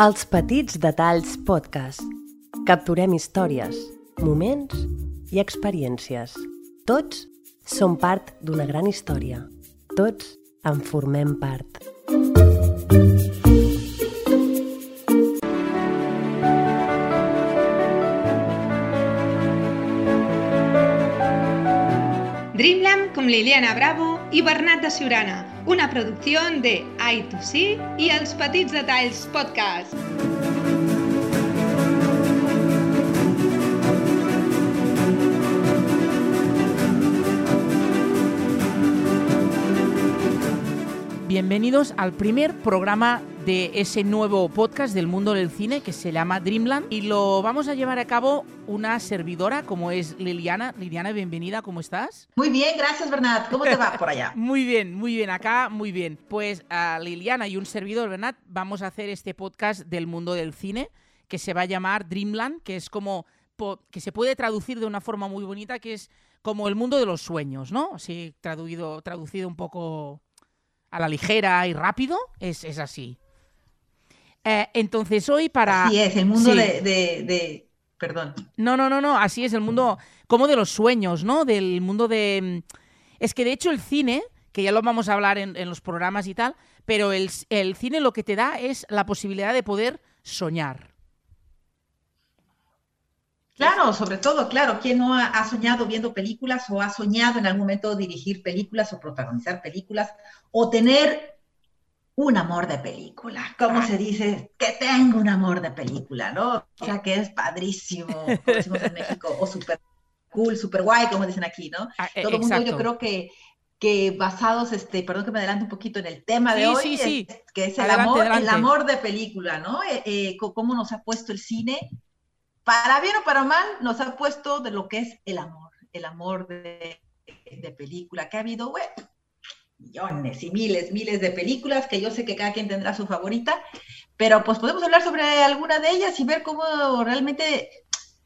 Els Petits Detalls Podcast. Capturem històries, moments i experiències. Tots som part d'una gran història. Tots en formem part. Dreamland con Liliana Bravo y Bernat de Ciurana, una producción de I2C y Els Petits Detalls Podcast. Bienvenidos al primer programa de ese nuevo podcast del mundo del cine que se llama Dreamland y lo vamos a llevar a cabo una servidora como es Liliana. Liliana, bienvenida, ¿cómo estás? Muy bien, gracias Bernat. ¿Cómo te va por allá? muy bien, muy bien, acá muy bien. Pues a Liliana y un servidor, Bernat, vamos a hacer este podcast del mundo del cine que se va a llamar Dreamland, que es como que se puede traducir de una forma muy bonita, que es como el mundo de los sueños, ¿no? Así traducido, traducido un poco a la ligera y rápido, es, es así. Eh, entonces hoy para... Así es, el mundo de, de, Perdón. No, no, no, no, así es, el mundo como de los sueños, ¿no? Del mundo de... Es que de hecho el cine, que ya lo vamos a hablar en, en los programas y tal, pero el, el cine lo que te da es la posibilidad de poder soñar. Claro, sobre todo, claro, ¿quién no ha, soñado viendo películas o ha soñado en algún momento dirigir películas o protagonizar películas o tener un amor de película? ¿Cómo se dice? Que tengo un amor de película, ¿no? O sea, que es padrísimo, como decimos en México, o súper cool, súper guay, como dicen aquí, ¿no? Ah, e, Todo el mundo yo creo que que basados, este, perdón que me adelanto un poquito en el tema de hoy, que es el amor, el amor de película, ¿no? Eh, eh, cómo nos ha puesto el cine para bien o para mal, nos ha puesto de lo que es el amor, el amor de, película, que ha habido, millones y miles, miles de películas, que yo sé que cada quien tendrá su favorita, pero pues podemos hablar sobre alguna de ellas y ver cómo realmente,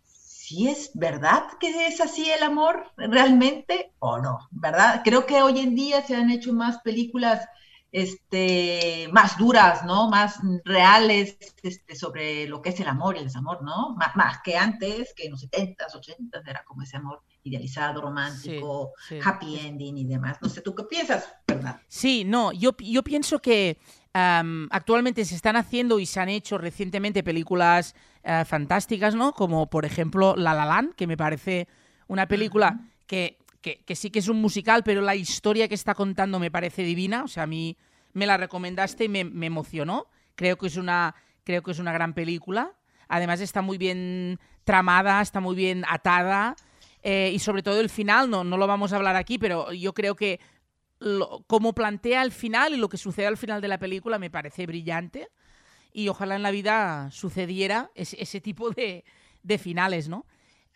si es verdad que es así el amor realmente o no, ¿verdad? Creo que hoy en día se han hecho más películas este, más duras, ¿no? Más reales este, sobre lo que es el amor y el desamor, ¿no? Más, que antes, que en los 70s, 80s era como ese amor idealizado, romántico, happy ending y demás. No sé, ¿tú qué piensas, verdad? Sí, no, yo, yo pienso que actualmente se están haciendo y se han hecho recientemente películas eh, fantásticas, ¿no? Como por ejemplo La La Land, que me parece una película que que, sí que es un musical, pero la historia que está contando me parece divina. O sea, a mí me la recomendaste y me, emocionó. Creo que, es una, creo que es una gran película. Además está muy bien tramada, está muy bien atada. Eh, y sobre todo el final, no, no lo vamos a hablar aquí, pero yo creo que como plantea el final y lo que sucede al final de la película me parece brillante. Y ojalá en la vida sucediera ese, tipo de, de finales, ¿no?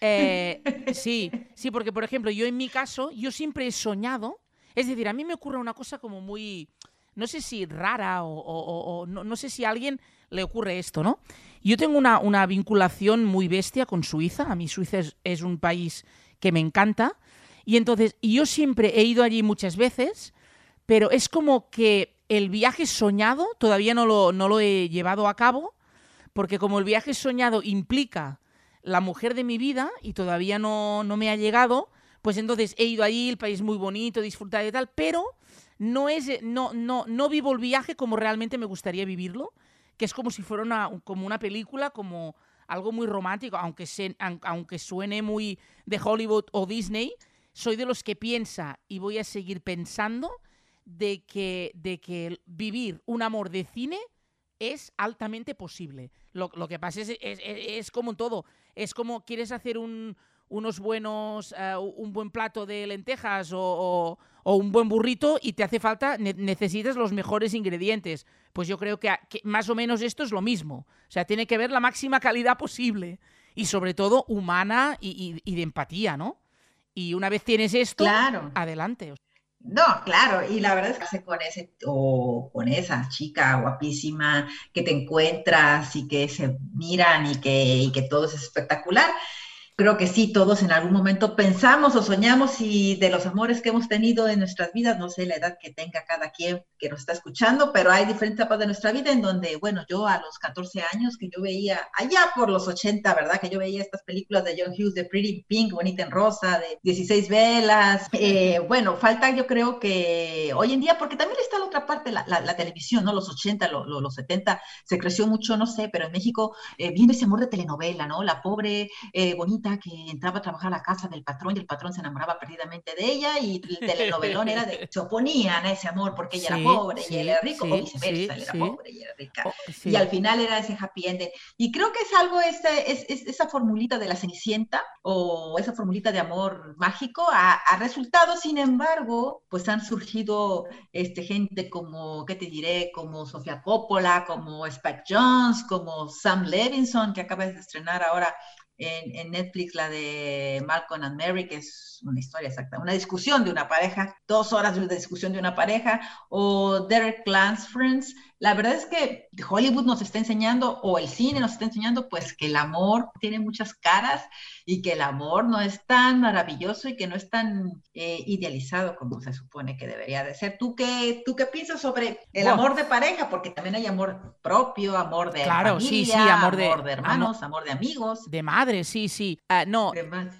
Eh, sí, sí, porque por ejemplo, yo en mi caso, yo siempre he soñado, es decir, a mí me ocurre una cosa como muy, no sé si rara o, no, sé si a alguien le ocurre esto, ¿no? Yo tengo una, vinculación muy bestia con Suiza, a mí Suiza es, un país que me encanta, y entonces yo siempre he ido allí muchas veces, pero es como que el viaje soñado todavía no lo, no lo he llevado a cabo, porque como el viaje soñado implica la mujer de mi vida y todavía no, no me ha llegado, pues entonces he ido allí, el país muy bonito, disfrutar de tal, pero no, es, no, no, no vivo el viaje como realmente me gustaría vivirlo, que es como si fuera una, como una película, como algo muy romántico, aunque, se, aunque suene muy de Hollywood o Disney, soy de los que piensa y voy a seguir pensando de que, de que vivir un amor de cine es altamente posible. Lo, que pasa es, es, es, como todo. Es como quieres hacer un, unos buenos, eh, un buen plato de lentejas o, un buen burrito y te hace falta, necesitas los mejores ingredientes. Pues yo creo que, más o menos esto es lo mismo. O sea, tiene que ver la máxima calidad posible y sobre todo humana y, de empatía, ¿no? Y una vez tienes esto, adelante. No, claro, y la verdad es que con ese o con esa chica guapísima que te encuentras y que se miran y que, y que todo es espectacular. Creo que sí, todos en algún momento pensamos o soñamos y de los amores que hemos tenido en nuestras vidas, no sé la edad que tenga cada quien que nos está escuchando, pero hay diferentes etapas de nuestra vida en donde, bueno, yo a los 14 años que yo veía, allá por los 80, ¿verdad? Que yo veía estas películas de John Hughes, de Pretty Pink, Bonita en Rosa, de 16 velas. Eh, bueno, falta yo creo que hoy en día, porque también está la otra parte, la, la, televisión, ¿no? Los 80, los 70, se creció mucho, no sé, pero en México, eh, viendo ese amor de telenovela, ¿no? La pobre eh, bonita que entraba a trabajar a la casa del patrón y el patrón se enamoraba perdidamente de ella y el telenovelón era de, se oponían a ese amor porque ella era pobre y él era rico, o viceversa, él era pobre y era rica. Oh, y al final era ese happy end. Y creo que es algo, ese, es, esa formulita de la Cenicienta o esa formulita de amor mágico ha, resultado, sin embargo, pues han surgido este, gente como, ¿qué te diré? Como Sofía Coppola, como Spike Jones, como Sam Levinson, que acaba de estrenar ahora en, en, Netflix la de Malcolm and Mary, que es una historia exacta, una discusión de una pareja, dos horas de discusión de una pareja, o Derek Lance Friends, la verdad es que Hollywood nos está enseñando, o el cine nos está enseñando, pues que el amor tiene muchas caras y que el amor no es tan maravilloso y que no es tan eh, idealizado como se supone que debería de ser. ¿Tú qué, tú qué piensas sobre el amor de pareja? Porque también hay amor propio, amor de claro, sí, sí, amor, de, hermanos, amor de amigos. De madre, sí, sí. Ah, no,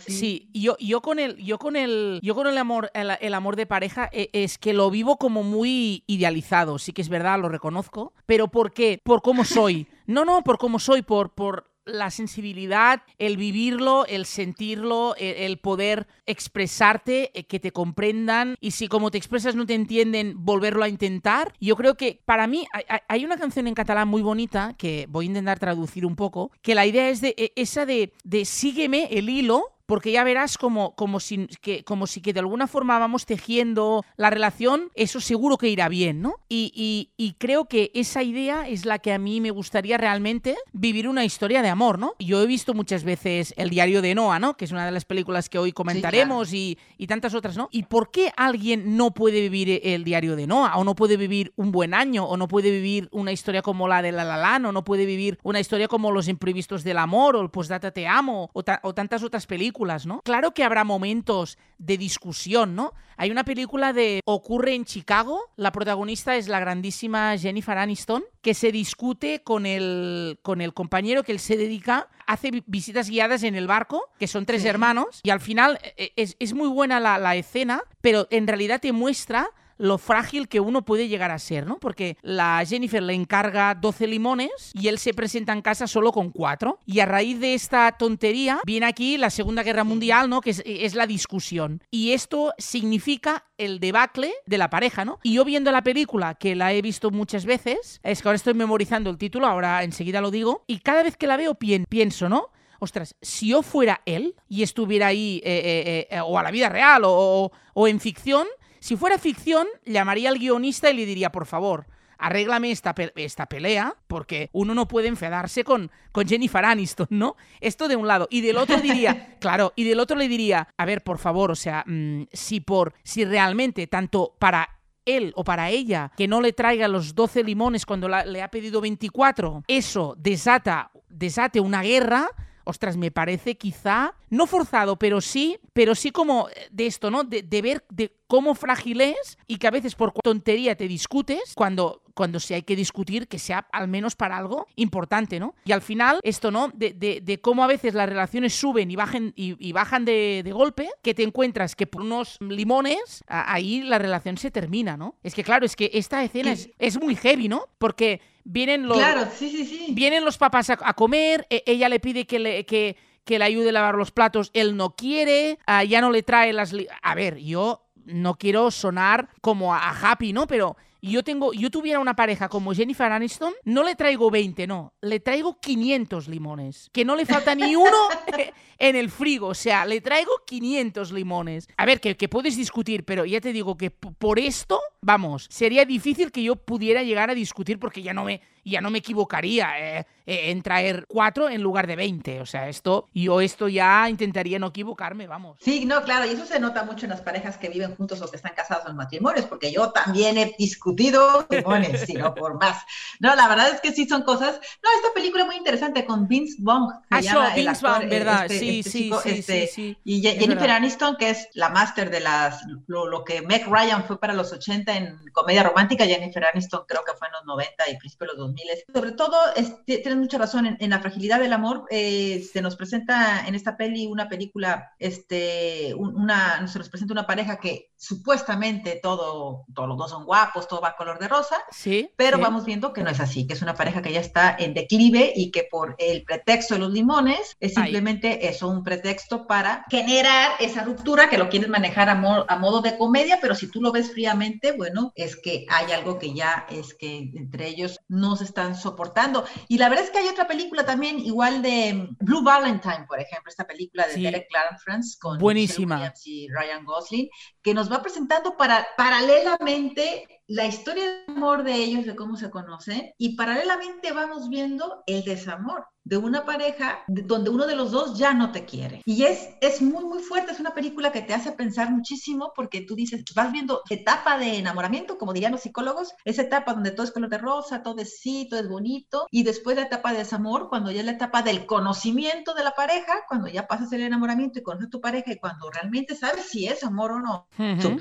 sí. Yo, yo con el, yo con el, yo con el amor, el amor de pareja e, es que lo vivo como muy idealizado. Sí que es verdad, lo reconozco pero ¿por qué? Por cómo soy. No, no, por cómo soy, por, por la sensibilidad, el vivirlo, el sentirlo, el, poder expresarte, eh, que te comprendan y si como te expresas no te entienden, volverlo a intentar. Yo creo que para mí hay, una canción en catalán muy bonita que voy a intentar traducir un poco, que la idea es de e, esa de, de sígueme el hilo porque ya verás como, como, si, que, como si que de alguna forma vamos tejiendo la relación, eso seguro que irá bien, ¿no? Y, y, creo que esa idea es la que a mí me gustaría realmente vivir una historia de amor, ¿no? Yo he visto muchas veces El diario de Noah, ¿no? Que es una de las películas que hoy comentaremos y, y, tantas otras, ¿no? ¿Y por qué alguien no puede vivir el diario de Noah? O no puede vivir un buen año, o no puede vivir una historia como la de La La o no puede vivir una historia como Los imprevistos del amor, o el Postdata Te Amo, o, o tantas otras películas ¿no? Claro que habrá momentos de discusión, ¿no? Hay una película de Ocurre en Chicago, la protagonista es la grandísima Jennifer Aniston, que se discute con el, con el compañero que él se dedica, hace visitas guiadas en el barco, que son tres hermanos, y al final eh, es, es muy buena la, la escena, pero en realidad te muestra lo frágil que uno puede llegar a ser, ¿no? Porque la Jennifer le encarga 12 limones y él se presenta en casa solo con 4. Y a raíz de esta tontería viene aquí la Segunda Guerra Mundial, ¿no? Que es, la discusión. Y esto significa el debacle de la pareja, ¿no? Y yo viendo la película, que la he visto muchas veces, es que ahora estoy memorizando el título, ahora enseguida lo digo, y cada vez que la veo pienso, ¿no? ostras, si yo fuera él y estuviera ahí, eh, eh, eh, o a la vida real, o, en ficción, si fuera ficción, llamaría al guionista y le diría, por favor, arréglame esta, esta pelea, porque uno no puede enfadarse con, con Jennifer Aniston, ¿no? Esto de un lado. Y del otro diría, claro, y del otro le diría, a ver, por favor, o sea, mm, si por, si realmente tanto para él o para ella que no le traiga los 12 limones cuando le ha pedido 24, eso desata, desate una guerra, ostras, me parece quizá, no forzado, pero sí, pero sí como de esto, ¿no? De, de ver de cómo frágil es y que a veces por tontería te discutes cuando cuando si hay que discutir, que sea al menos para algo importante, ¿no? Y al final, esto, ¿no? De, de, cómo a veces las relaciones suben y, bajen, y, bajan de, de, golpe, que te encuentras que por unos limones, ahí la relación se termina, ¿no? Es que claro, es que esta escena es, es muy heavy, ¿no? Porque vienen los, claro, sí, sí, sí. Vienen los papás a, comer, e, ella le pide que le... Que, que le ayude a lavar los platos, él no quiere, ah, ya no le trae las... A ver, yo no quiero sonar como a, Happy, ¿no? Pero yo tengo, yo tuviera una pareja como Jennifer Aniston, no le traigo 20, no, le traigo 500 limones, que no le falta ni uno en el frigo, o sea, le traigo 500 limones. A ver, que, que puedes discutir, pero ya te digo que por esto, vamos, sería difícil que yo pudiera llegar a discutir porque ya no me, ya no me equivocaría eh, eh, en traer cuatro en lugar de 20. O sea, esto, yo esto ya intentaría no equivocarme, vamos. Sí, no, claro, y eso se nota mucho en las parejas que viven juntos o que están casados en matrimonios, porque yo también he discutido demonios, sino por más. No, la verdad es que sí son cosas. No, esta película es muy interesante con Vince Vaughn. Ah, Vince Vaughn, eh, ¿verdad? Este, sí, este sí, sí, este, sí, Y Jennifer Aniston, que es la máster de las, lo, que Meg Ryan fue para los 80 en comedia romántica, Jennifer Aniston creo que fue en los 90 y principios de los 2000. Sobre todo, tienes mucha razón, en, la fragilidad del amor, eh, se nos presenta en esta peli una película, este, una, se nos presenta una pareja que supuestamente todo, todos los dos son guapos, todo va color de rosa, sí, pero vamos viendo que no es así, que es una pareja que ya está en declive y que por el pretexto de los limones es simplemente eso, un pretexto para generar esa ruptura que lo quieres manejar a, a modo de comedia, pero si tú lo ves fríamente, bueno, es que hay algo que ya es que entre ellos no están soportando. Y la verdad es que hay otra película también, igual de Blue Valentine, por ejemplo, esta película de Derek Clarence con Buenísima. y Ryan Gosling, que nos va presentando para, paralelamente la historia de amor de ellos, de cómo se conocen, y paralelamente vamos viendo el desamor de una pareja donde uno de los dos ya no te quiere. Y es, es muy, muy fuerte, es una película que te hace pensar muchísimo porque tú dices, vas viendo etapa de enamoramiento, como dirían los psicólogos, esa etapa donde todo es color de rosa, todo es sí, todo es bonito, y después la etapa de desamor, cuando ya es la etapa del conocimiento de la pareja, cuando ya pasas el enamoramiento y conoces a tu pareja y cuando realmente sabes si es amor o no,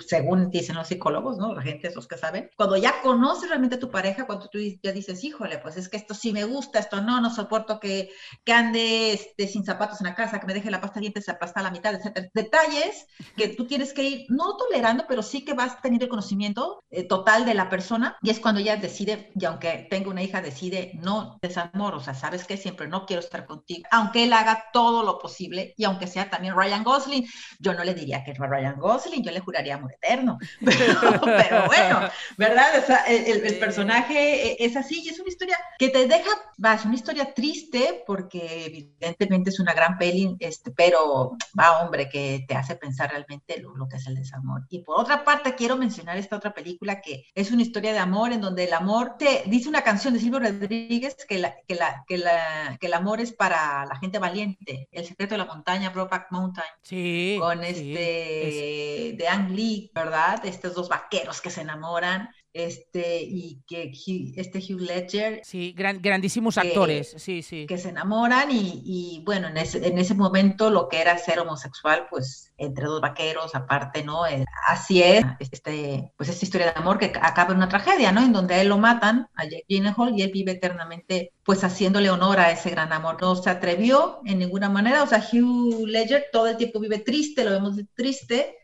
según dicen los psicólogos, ¿no? La gente, esos que saben, cuando ya conoces realmente a tu pareja, cuando tú ya dices, híjole, pues es que esto sí me gusta, esto no, no soporto que que, ande este, sin zapatos en la casa, que me deje la pasta de dientes aplastada a la mitad, etcétera. Detalles que tú tienes que ir, no tolerando, pero sí que vas a tener el conocimiento eh, total de la persona y es cuando ella decide, y aunque tenga una hija, decide no desamor, o sea, sabes que siempre no quiero estar contigo, aunque él haga todo lo posible y aunque sea también Ryan Gosling, yo no le diría que es Ryan Gosling, yo le juraría amor eterno, pero, bueno, ¿verdad? el, el, personaje eh, es así y es una historia que te deja, va, es una historia triste, porque evidentemente es una gran peli, este, pero va, hombre, que te hace pensar realmente lo, que es el desamor. Y por otra parte, quiero mencionar esta otra película que es una historia de amor, en donde el amor te dice una canción de Silvio Rodríguez que, la, que, la, que, la, que el amor es para la gente valiente. El secreto de la montaña, Brokeback Mountain. Sí. Con este de Ang Lee, ¿verdad? Estos dos vaqueros que se enamoran este, y que este Hugh Ledger. Sí, grandísimos actores, sí, sí. Que se enamoran y, y, bueno, en ese, en ese momento lo que era ser homosexual, pues entre dos vaqueros, aparte, ¿no? Eh, así es, este, pues esta historia de amor que acaba en una tragedia, ¿no? En donde a él lo matan, a Jack Gyllenhaal, y él vive eternamente, pues haciéndole honor a ese gran amor. No se atrevió en ninguna manera, o sea, Hugh Ledger todo el tiempo vive triste, lo vemos triste,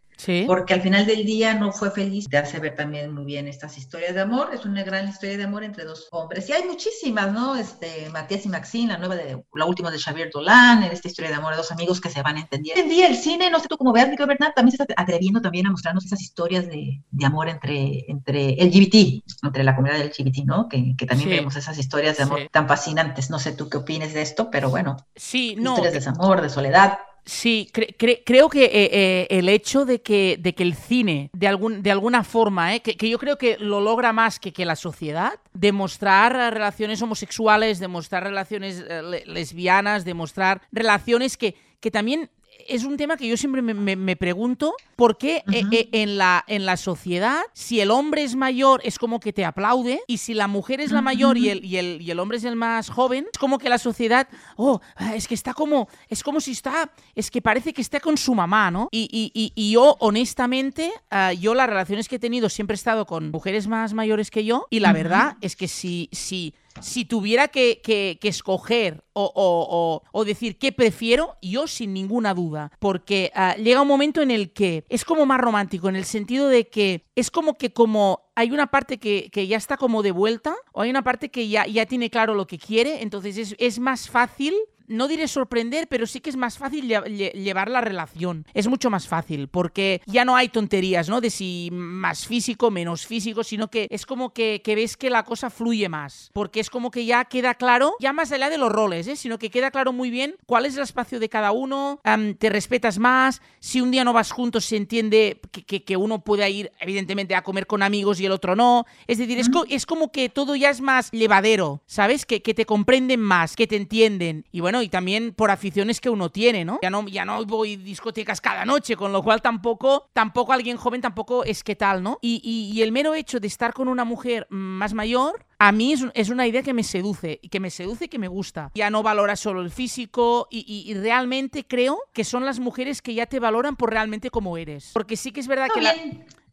porque al final del día no fue feliz. Te hace ver también muy bien estas historias de amor. Es una gran historia de amor entre dos hombres. Y hay muchísimas, ¿no? Este, Matías y Maxine, la nueva de, la última de Xavier Dolan, en esta historia de amor de dos amigos que se van entendiendo. Hoy en día el cine, no sé tú cómo veas, Nico Bernat, también se está atreviendo también a mostrarnos esas historias de, de amor entre, entre LGBT, entre la comunidad LGBT, ¿no? Que, que también vemos esas historias de amor tan fascinantes. No sé tú qué opines de esto, pero bueno. Sí, no. Historias de desamor, de soledad. Sí, creo que eh, eh, el hecho de que, de que el cine, de, algún, de alguna forma, eh, que, yo creo que lo logra más que, que la sociedad, demostrar relaciones homosexuales, demostrar relaciones lesbianas, demostrar relaciones que, que también es un tema que yo siempre me, pregunto por qué eh, eh, en, la, en la sociedad, si el hombre es mayor, es como que te aplaude, y si la mujer es la mayor y el, y el, y el hombre es el más joven, es como que la sociedad, oh, es que está como, es como si está, es que parece que está con su mamá, ¿no? Y, y, y yo, honestamente, ah, yo las relaciones que he tenido siempre he estado con mujeres más mayores que yo, y la verdad es que si, si si tuviera que, escoger o, decir qué prefiero, yo sin ninguna duda, porque ah, llega un momento en el que es como más romántico, en el sentido de que es como que como hay una parte que, ya está como de vuelta, o hay una parte que ya, ya tiene claro lo que quiere, entonces es, es más fácil no diré sorprender, pero sí que es más fácil llevar la relación. Es mucho más fácil, porque ya no hay tonterías, ¿no? De si más físico, menos físico, sino que es como que, ves que la cosa fluye más. Porque es como que ya queda claro, ya más allá de los roles, ¿eh? Sino que queda claro muy bien cuál es el espacio de cada uno, te respetas más, si un día no vas juntos se entiende que, uno puede ir, evidentemente, a comer con amigos y el otro no. Es decir, es, es como que todo ya es más llevadero, ¿sabes? Que, que te comprenden más, que te entienden. Y bueno, y también por aficiones que uno tiene, ¿no? Ya no, ya no voy discotecas cada noche, con lo cual tampoco, tampoco alguien joven tampoco es que tal, ¿no? Y, y, el mero hecho de estar con una mujer más mayor, a mí es, una idea que me seduce, y que me seduce y que me gusta. Ya no valora solo el físico y, y, realmente creo que son las mujeres que ya te valoran por realmente como eres. Porque sí que es verdad que la...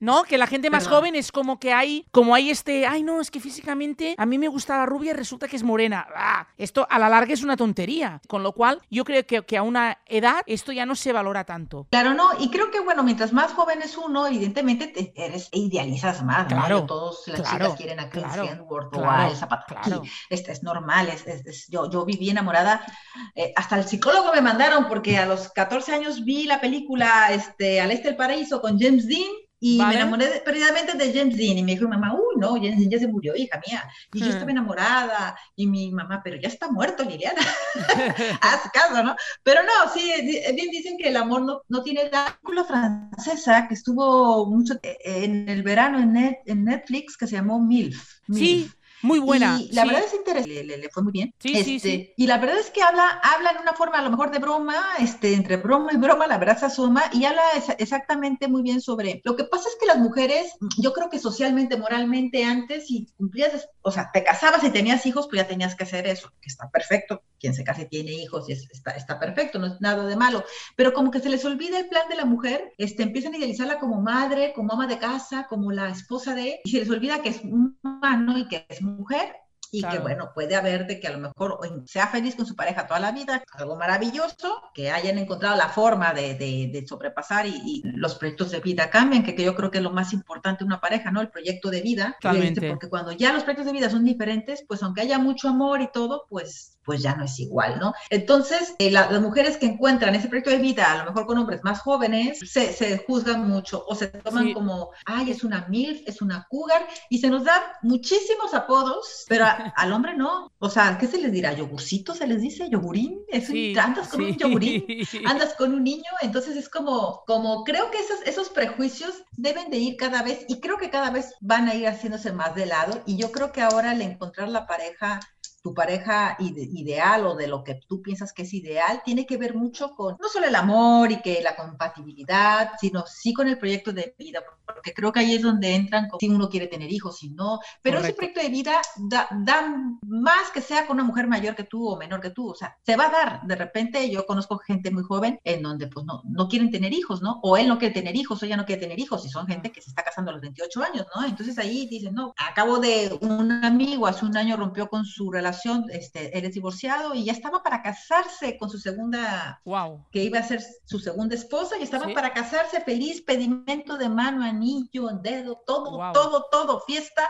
¿no? Que la gente más joven es como que hay, como hay este, ay no, es que físicamente a mí me gusta la rubia y resulta que es morena. Ah, esto a la larga es una tontería. Con lo cual, yo creo que, que, a una edad esto ya no se valora tanto. Claro, no, y creo que bueno, mientras más joven es uno, evidentemente te eres, idealizas más, claro, ¿no? Todos las chicas quieren a Chris claro, o a el zapato Este es normal, es, yo, yo viví enamorada, eh, hasta el psicólogo me mandaron porque a los 14 años vi la película este, Al Este del Paraíso con James Dean y me enamoré perdidamente de James Dean y me dijo mamá, uy, no, James Dean ya se murió, hija mía. Y yo hmm. estaba enamorada y mi mamá, pero ya está muerto, Liliana. Haz caso, ¿no? Pero no, sí, bien dicen que el amor no, no tiene edad. Una francesa que estuvo mucho en el verano en, en Netflix que se llamó MILF. Sí, muy buena. Y la verdad es interesante, le, fue muy bien. Sí, sí, este, sí. Y la verdad es que habla, habla en una forma a lo mejor de broma, este, entre broma y broma, la verdad se asoma y habla exactamente muy bien sobre. Lo que pasa es que las mujeres, yo creo que socialmente, moralmente, antes, si cumplías, o sea, te casabas y tenías hijos, pues ya tenías que hacer eso, que está perfecto. Quien se case tiene hijos y está, perfecto, no es nada de malo. Pero como que se les olvida el plan de la mujer, este, empiezan a idealizarla como madre, como ama de casa, como la esposa de, y se les olvida que es humano y que es mujer y que bueno, puede haber de que a lo mejor sea feliz con su pareja toda la vida, algo maravilloso, que hayan encontrado la forma de, de, sobrepasar y, los proyectos de vida cambian, que, que, yo creo que es lo más importante de una pareja, ¿no? El proyecto de vida, porque cuando ya los proyectos de vida son diferentes, pues aunque haya mucho amor y todo, pues pues ya no es igual, ¿no? Entonces, eh, las mujeres que encuentran ese proyecto de vida, a lo mejor con hombres más jóvenes, se, se juzgan mucho o se toman como, ay, es una MILF, es una cougar, y se nos da muchísimos apodos, pero al hombre no. O sea, ¿qué se les dirá? ¿Yogurcito se les dice? ¿Yogurín? Es andas con un yogurín, andas con un niño, entonces es como, como creo que esos, esos prejuicios deben de ir cada vez, y creo que cada vez van a ir haciéndose más de lado, y yo creo que ahora al encontrar la pareja tu pareja ideal o de lo que tú piensas que es ideal, tiene que ver mucho con no solo el amor y que la compatibilidad, sino sí con el proyecto de vida, porque creo que ahí es donde entran si uno quiere tener hijos, si no, pero ese proyecto de vida da, más que sea con una mujer mayor que tú o menor que tú, o sea, se va a dar, de repente yo conozco gente muy joven en donde pues no, no quieren tener hijos, ¿no? O él no quiere tener hijos, o ella no quiere tener hijos, y son gente que se está casando a los 28 años, ¿no? Entonces ahí dicen, no, acabo de un amigo hace un año rompió con su relación este, eres divorciado y ya estaba para casarse con su segunda, wow. que iba a ser su segunda esposa y estaba para casarse feliz, pedimento de mano, anillo, dedo, todo, todo, todo, fiesta,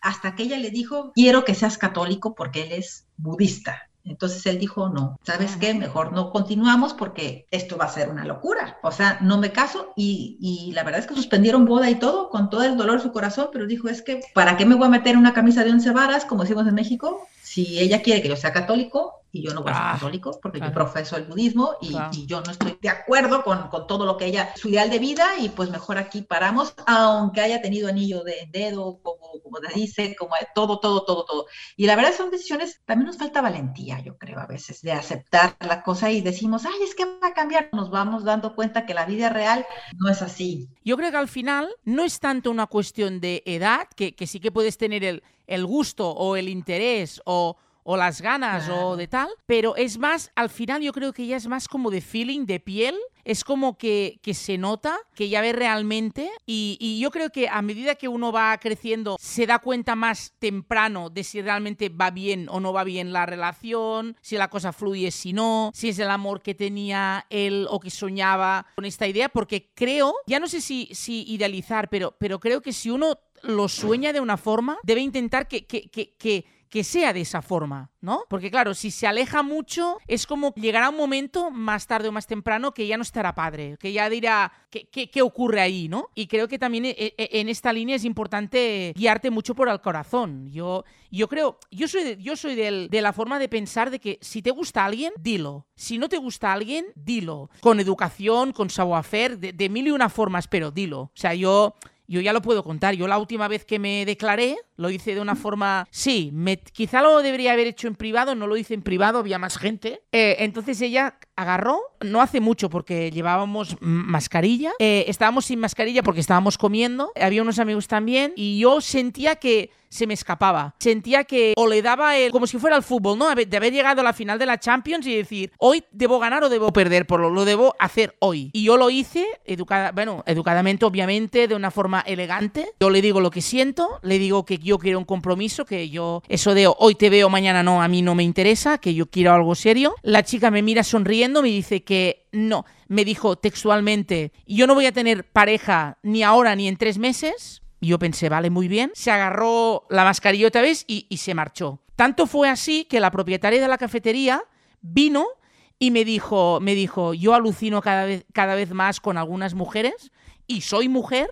hasta que ella le dijo, quiero que seas católico porque él es budista. Entonces él dijo, no, ¿sabes qué? Mejor no continuamos porque esto va a ser una locura. O sea, no me caso y, y, la verdad es que suspendieron boda y todo con todo el dolor de su corazón, pero dijo, es que, ¿para qué me voy a meter una camisa de once varas, como decimos en México? si ella quiere que yo sea católico, y yo no voy a ser ah, católico, porque yo profeso el budismo y, yo no estoy de acuerdo con, con, todo lo que ella, su ideal de vida, y pues mejor aquí paramos, aunque haya tenido anillo de dedo, como, como te dice, como todo, todo, todo, todo. Y la verdad son decisiones, también nos falta valentía, yo creo, a veces, de aceptar la cosa y decimos, ay, es que va a cambiar. Nos vamos dando cuenta que la vida real no es así. Yo creo que al final no es tanto una cuestión de edad, que, que sí que puedes tener el el gusto o el interés o, o las ganas o de tal, pero es más, al final yo creo que ya es más como de feeling, de piel, es como que, que se nota, que ya ve realmente y, y, yo creo que a medida que uno va creciendo se da cuenta más temprano de si realmente va bien o no va bien la relación, si la cosa fluye, si no, si es el amor que tenía él o que soñaba con esta idea, porque creo, ya no sé si, si idealizar, pero, pero creo que si uno lo sueña de una forma, debe intentar que, que, que, que que sea de esa forma, ¿no? Porque claro, si se aleja mucho, es como llegará un momento, más tarde o más temprano, que ya no estará padre, que ya dirá qué, qué, ocurre ahí, ¿no? Y creo que también eh, eh, en esta línea es importante guiarte mucho por el corazón. Yo, yo creo, yo soy, de, yo soy de la forma de pensar de que si te gusta alguien, dilo. Si no te gusta alguien, dilo. Con educación, con savoir-faire, de, mil y una formas, pero dilo. O sea, yo yo ya lo puedo contar. Yo la última vez que me declaré, Lo hice de una forma... Sí, quizá lo debería haber hecho en privado, no lo hice en privado, había más gente. Eh, entonces ella agarró, no hace mucho porque llevábamos mascarilla, eh, estábamos sin mascarilla porque estábamos comiendo, había unos amigos también y yo sentía que se me escapaba. Sentía que o le daba el, como si fuera el fútbol, ¿no? De haber llegado a la final de la Champions y decir, hoy debo ganar o debo perder, por lo, lo debo hacer hoy. Y yo lo hice, educada, bueno, educadamente, obviamente, de una forma elegante. Yo le digo lo que siento, le digo que yo quiero un compromiso, que yo, eso de hoy te veo, mañana no, a mí no me interesa, que yo quiero algo serio. La chica me mira sonriendo, me dice que no, me dijo textualmente, yo no voy a tener pareja ni ahora ni en tres meses, y yo pensé, vale, muy bien. Se agarró la mascarilla otra vez y, se marchó. Tanto fue así que la propietaria de la cafetería vino y me dijo, me dijo, yo alucino cada vez, cada vez más con algunas mujeres y soy mujer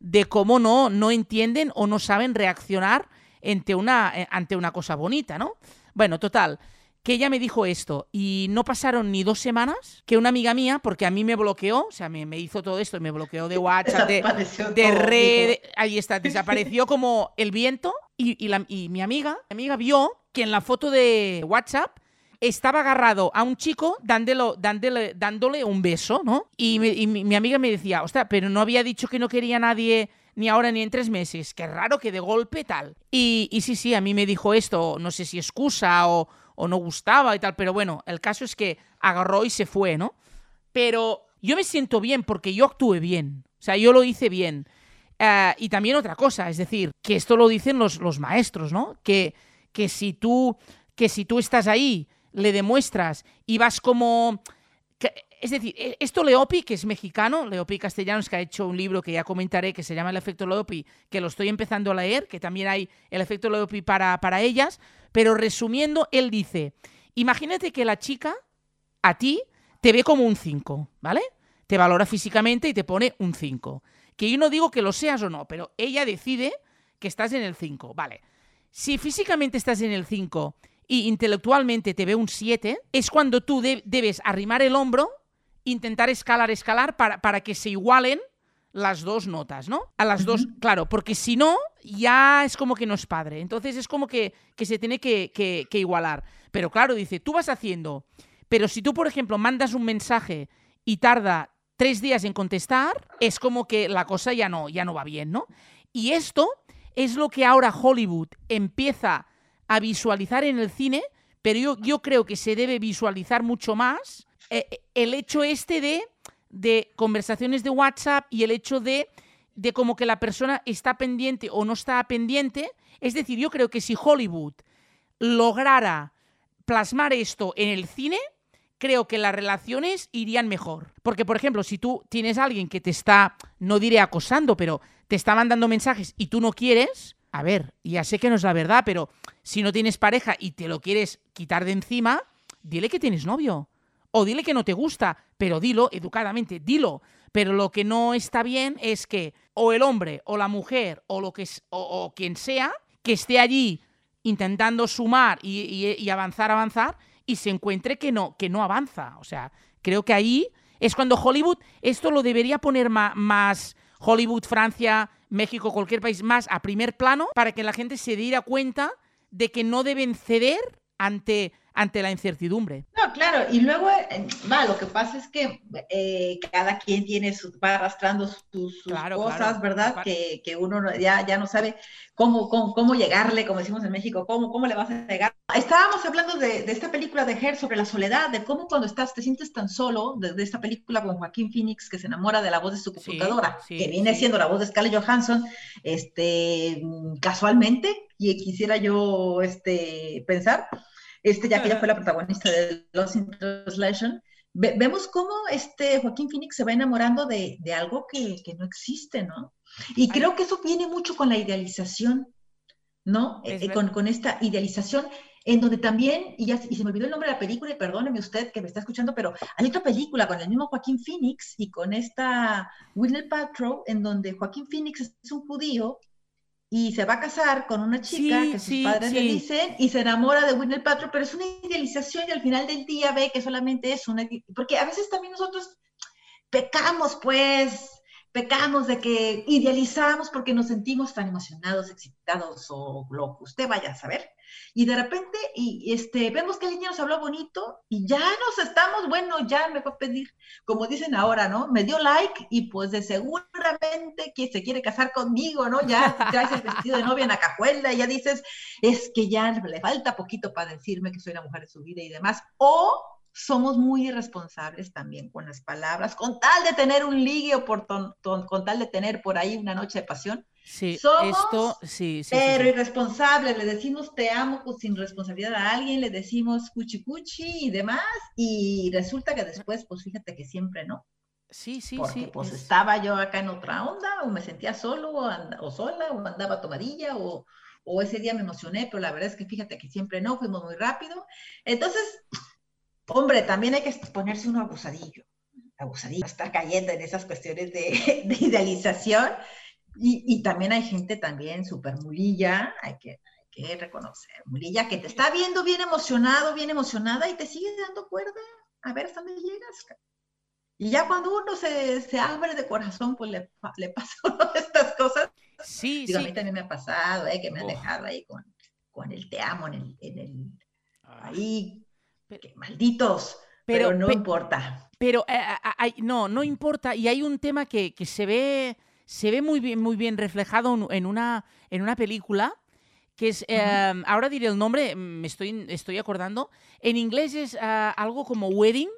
de cómo no, no entienden o no saben reaccionar ante una, eh, ante una cosa bonita, ¿no? Bueno, total, que ella me dijo esto y no pasaron ni dos semanas que una amiga mía, porque a mí me bloqueó, o sea, me, me hizo todo esto, me bloqueó de WhatsApp, de, red, ahí está, desapareció como el viento y, la, y mi amiga, mi amiga vio que en la foto de WhatsApp estaba agarrado a un chico dándole, dándole, un beso, ¿no? Y, mi, amiga me decía, ostras, pero no había dicho que no quería a nadie ni ahora ni en tres meses. Qué raro que de golpe tal. Y, sí, sí, a mí me dijo esto, no sé si excusa o, o no gustaba y tal, pero bueno, el caso es que agarró y se fue, ¿no? Pero yo me siento bien porque yo actué bien, o sea, yo lo hice bien. Eh, y también otra cosa, es decir, que esto lo dicen los, los maestros, ¿no? Que, que, si tú, que si tú estás ahí, le demuestras y vas como... es decir, e, esto Leopi, que es mexicano, Leopi Castellanos, que ha hecho un libro que ya comentaré, que se llama El efecto Leopi, que lo estoy empezando a leer, que también hay el efecto Leopi para, para ellas, pero resumiendo, él dice, imagínate que la chica a ti te ve como un 5, ¿vale? Te valora físicamente y te pone un 5. Que yo no digo que lo seas o no, pero ella decide que estás en el 5, ¿vale? Si físicamente estás en el 5 y intelectualmente te ve un 7, es cuando tú debes arrimar el hombro, intentar escalar, escalar para, para que se igualen las dos notas, ¿no? A las dos, claro, porque si no, ya es como que no es padre. Entonces es como que, se tiene que, que, igualar. Pero claro, dice, tú vas haciendo, pero si tú, por ejemplo, mandas un mensaje y tarda tres días en contestar, es como que la cosa ya no, ya no va bien, ¿no? Y esto es lo que ahora Hollywood empieza a visualizar en el cine, pero yo, creo que se debe visualizar mucho más eh, el hecho este de de conversaciones de WhatsApp y el hecho de, de como que la persona está pendiente o no está pendiente. Es decir, yo creo que si Hollywood lograra plasmar esto en el cine, creo que las relaciones irían mejor. Porque, por ejemplo, si tú tienes a alguien que te está, no diré acosando, pero te está mandando mensajes y tú no quieres, a ver, ya sé que no es la verdad, pero si no tienes pareja y te lo quieres quitar de encima, dile que tienes novio o dile que no te gusta, pero dilo educadamente, dilo. Pero lo que no está bien es que o el hombre o la mujer o lo que o, quien sea que esté allí intentando sumar y, avanzar, avanzar y se encuentre que no que no avanza. O sea, creo que ahí es cuando Hollywood esto lo debería poner más Hollywood, Francia, México, cualquier país más a primer plano para que la gente se diera cuenta de que no deben ceder ante ante la incertidumbre. No, claro, y luego, va, lo que pasa es que eh, cada quien tiene su, va arrastrando sus, cosas, ¿verdad? Que, que, uno ya, ya no sabe cómo, cómo, llegarle, como decimos en México, cómo, cómo le vas a llegar. Estábamos hablando de, de esta película de Her sobre la soledad, de cómo cuando estás, te sientes tan solo, de, esta película con Joaquín Phoenix que se enamora de la voz de su computadora, que viene siendo la voz de Scarlett Johansson, este, casualmente, y quisiera yo este, pensar, este, ya que ella fue la protagonista de Lost in Translation, vemos cómo este Joaquín Phoenix se va enamorando de, de algo que, que, no existe, ¿no? Y creo que eso viene mucho con la idealización, ¿no? Eh, con, con, esta idealización en donde también, y, ya, y se me olvidó el nombre de la película, y perdóneme usted que me está escuchando, pero hay otra película con el mismo Joaquín Phoenix y con esta Winner Paltrow, en donde Joaquín Phoenix es un judío y se va a casar con una chica que sus padres le dicen y se enamora de Winner Paltrow, pero es una idealización y al final del día ve que solamente es una... Porque a veces también nosotros pecamos, pues, pecamos de que idealizamos porque nos sentimos tan emocionados, excitados o lo que usted vaya a saber. Y de repente, y este, vemos que el niño nos habló bonito y ya nos estamos, bueno, ya me va a pedir, como dicen ahora, ¿no? Me dio like y pues de seguramente que se quiere casar conmigo, ¿no? Ya traes el vestido de novia en la cajuela y ya dices, es que ya le falta poquito para decirme que soy la mujer de su vida y demás. O somos muy irresponsables también con las palabras, con tal de tener un ligue o por con tal de tener por ahí una noche de pasión. Sí, somos, esto, sí, sí Pero irresponsables, le decimos te amo pues, sin responsabilidad a alguien, le decimos cuchi cuchi y demás, y resulta que después, pues fíjate que siempre no. Sí, sí, Porque, sí. pues estaba yo acá en otra onda, o me sentía solo, o, o sola, o andaba tomadilla, o, o ese día me emocioné, pero la verdad es que fíjate que siempre no, fuimos muy rápido. Entonces, Hombre, también hay que ponerse uno abusadillo, abusadillo, estar cayendo en esas cuestiones de, idealización. Y, también hay gente también súper mulilla, hay que, reconocer, mulilla, que te está viendo bien emocionado, bien emocionada y te sigue dando cuerda a ver hasta dónde llegas. Y ya cuando uno se, abre de corazón, pues le, le pasa una de estas cosas. Sí, Digo, a mí también me ha pasado, eh, que me han dejado ahí con, con el te amo en el, en el ahí malditos, pero, no importa. Pero eh, no, no importa. Y hay un tema que, se ve, se ve muy bien, muy bien reflejado en una, en una película que es, em, ahora diré el nombre, me estoy, estoy acordando. En inglés es ah, algo como Wedding,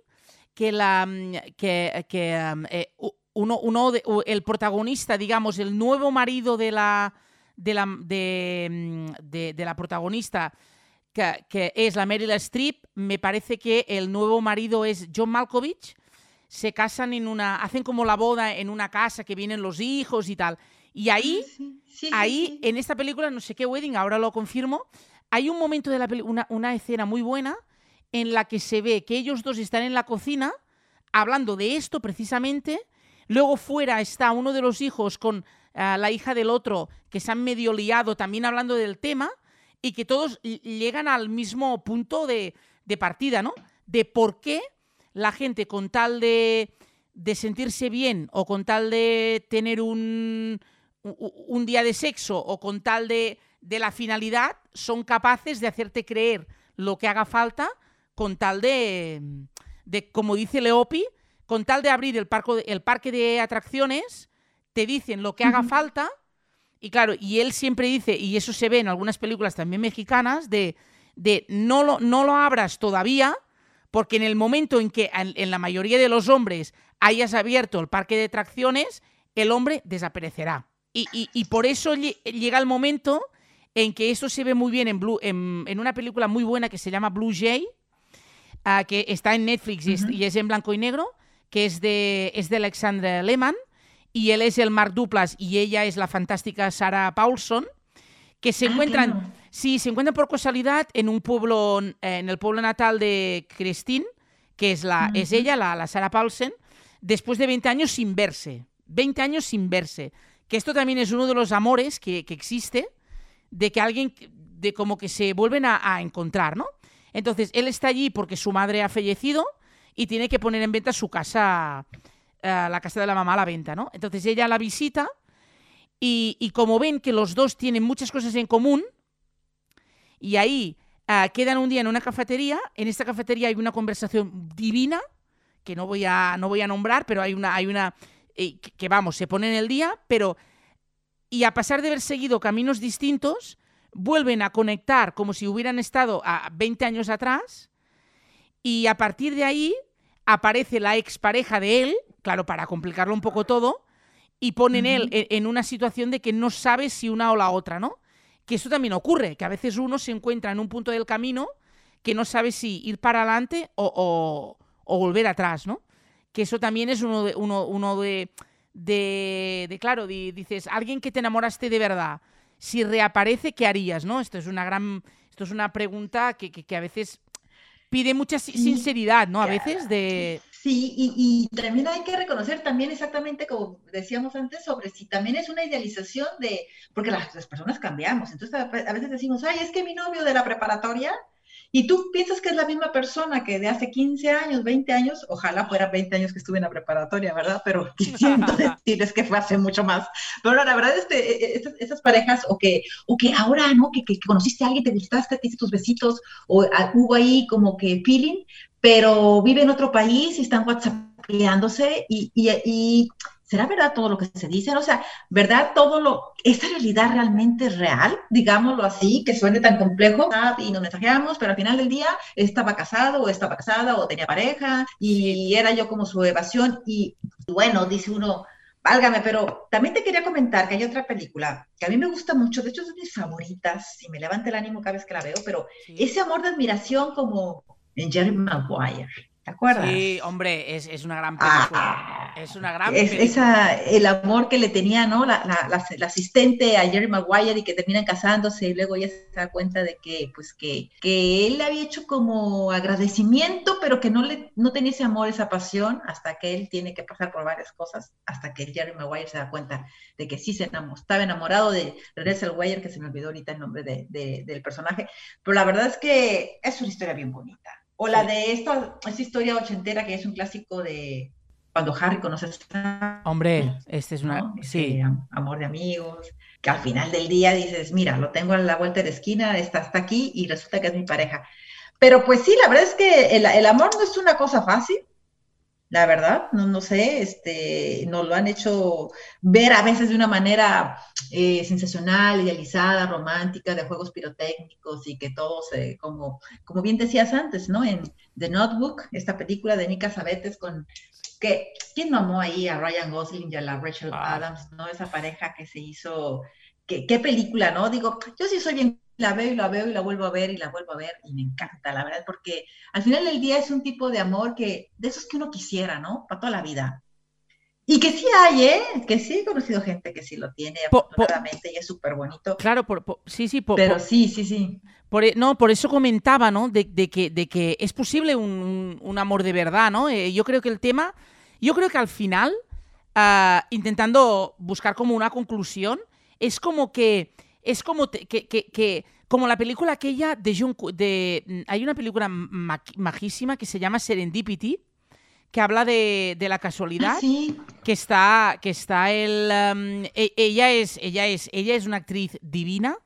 que, la, mm, que, em, eh, uno, uno de, el protagonista, digamos, el nuevo marido de la, de la, de, mm, de la protagonista, que, es la Meryl Streep, me parece que el nuevo marido es John Malkovich. Se casan en una, hacen como la boda en una casa que vienen los hijos y tal. Y ahí, ah, ahí en esta película, no sé qué wedding, ahora lo confirmo, hay un momento de la película, una, escena muy buena en la que se ve que ellos dos están en la cocina hablando de esto precisamente. Luego fuera está uno de los hijos con ah, la hija del otro que se han medio liado también hablando del tema y que todos llegan al mismo punto de, partida, ¿no? De por qué la gente con tal de, sentirse bien o con tal de tener un, un día de sexo o con tal de, la finalidad son capaces de hacerte creer lo que haga falta con tal de, de como dice Leopi, con tal de abrir el, el parque de atracciones, te dicen lo que haga falta y claro, y él siempre dice, y eso se ve en algunas películas también mexicanas, de, de no, lo, no lo abras todavía, porque en el momento en que en, la mayoría de los hombres hayas abierto el parque de atracciones, el hombre desaparecerá. Y, y, por eso llega el momento en que eso se ve muy bien en, Blue, en, una película muy buena que se llama Blue Jay, ah, que está en Netflix y, es, en blanco y negro, que es de, es de Alexandra Lehman, y él es el Mark Duplas y ella es la fantástica Sarah Paulson, que se ah, encuentran, sí, se encuentran por casualidad en un pueblo, en el pueblo natal de Christine, que es, la, es ella, la, la Sarah Paulson, después de 20 años sin verse. 20 años sin verse. Que esto también es uno de los amores que, existe, de que alguien, de como que se vuelven a, a encontrar, ¿no? Entonces, él está allí porque su madre ha fallecido y tiene que poner en venta su casa eh, la casa de la mamá a la venta, ¿no? Entonces ella la visita y, como ven que los dos tienen muchas cosas en común, y ahí eh, quedan un día en una cafetería, en esta cafetería hay una conversación divina, que no voy a, no voy a nombrar, pero hay una, hay una eh, que, vamos, se pone en el día, pero y a pesar de haber seguido caminos distintos, vuelven a conectar como si hubieran estado a 20 años atrás, y a partir de ahí aparece la expareja de él, claro, para complicarlo un poco todo, y ponen él en, una situación de que no sabe si una o la otra, ¿no? Que eso también ocurre, que a veces uno se encuentra en un punto del camino que no sabe si ir para adelante o, volver atrás, ¿no? Que eso también es uno de, uno, uno de, de, claro, dices, alguien que te enamoraste de verdad, si reaparece, ¿qué harías, no? Esto es una gran, esto es una pregunta que, que a veces pide mucha sinceridad, ¿no? A veces de... Sí, y, también hay que reconocer también exactamente como decíamos antes sobre si también es una idealización de, porque las, personas cambiamos, entonces a, veces decimos, ay, es que mi novio de la preparatoria, y tú piensas que es la misma persona que de hace 15 años, 20 años, ojalá fuera 20 años que estuve en la preparatoria, ¿verdad? Pero siento decirles que fue hace mucho más. Pero la verdad, este, e, e, esas, parejas, o que, o que ahora, ¿no? Que, que, conociste a alguien, te gustaste, te hice tus besitos, o ah, hubo ahí como que feeling, pero vive en otro país y están whatsappeándose y, y, y ¿será verdad todo lo que se dice? O sea, ¿verdad todo lo, esta realidad realmente es real? Digámoslo así, que suene tan complejo y nos mensajeamos, pero al final del día estaba casado o estaba casada o tenía pareja y era yo como su evasión y bueno, dice uno, válgame, pero también te quería comentar que hay otra película que a mí me gusta mucho, de hecho es de mis favoritas y me levanta el ánimo cada vez que la veo, pero ese amor de admiración como en Jerry Maguire. ¿Te acuerdas? Sí, hombre, es, es una gran película. Ah, es una gran es, película. Esa, el amor que le tenía, ¿no? La, la, la, asistente a Jerry Maguire y que terminan casándose y luego ella se da cuenta de que, pues, que, que él le había hecho como agradecimiento, pero que no, le, no tenía ese amor, esa pasión, hasta que él tiene que pasar por varias cosas, hasta que Jerry Maguire se da cuenta de que sí se enamoró, estaba enamorado de Renée Wire, que se me olvidó ahorita el nombre de, de, del personaje, pero la verdad es que es una historia bien bonita o la de esta, esta historia ochentera que es un clásico de cuando Harry conoce a Hombre, este es una... Sí. amor de amigos, que al final del día dices, mira, lo tengo a la vuelta de esquina, está hasta aquí y resulta que es mi pareja. Pero pues sí, la verdad es que el, el amor no es una cosa fácil, la verdad, no, no sé, este, nos lo han hecho ver a veces de una manera eh, sensacional, idealizada, romántica, de juegos pirotécnicos y que todos, como, como bien decías antes, ¿no? En The Notebook, esta película de Nika Sabetes con que, ¿quién no amó ahí a Ryan Gosling y a la Rachel ah. Adams, ¿no? Esa pareja que se hizo, ¿qué, qué película, ¿no? Digo, yo sí soy bien la veo y la veo y la vuelvo a ver y la vuelvo a ver y me encanta, la verdad, porque al final del día es un tipo de amor que, de esos que uno quisiera, ¿no? Para toda la vida. Y que sí hay, ¿eh? Que sí he conocido gente que sí lo tiene, afortunadamente, y es súper bonito. Claro, por, sí, sí. Pero sí, sí, sí. Por, e, no, por eso comentaba, ¿no? De, que, de que es posible un, amor de verdad, ¿no? Eh, yo creo que el tema, yo creo que al final, ah, intentando buscar como una conclusión, es como que es como que, que, como la película aquella de de mm, hay una película majísima que se llama Serendipity que habla de, la casualidad ah, que está que está el um, e, ella es ella es ella es una actriz divina.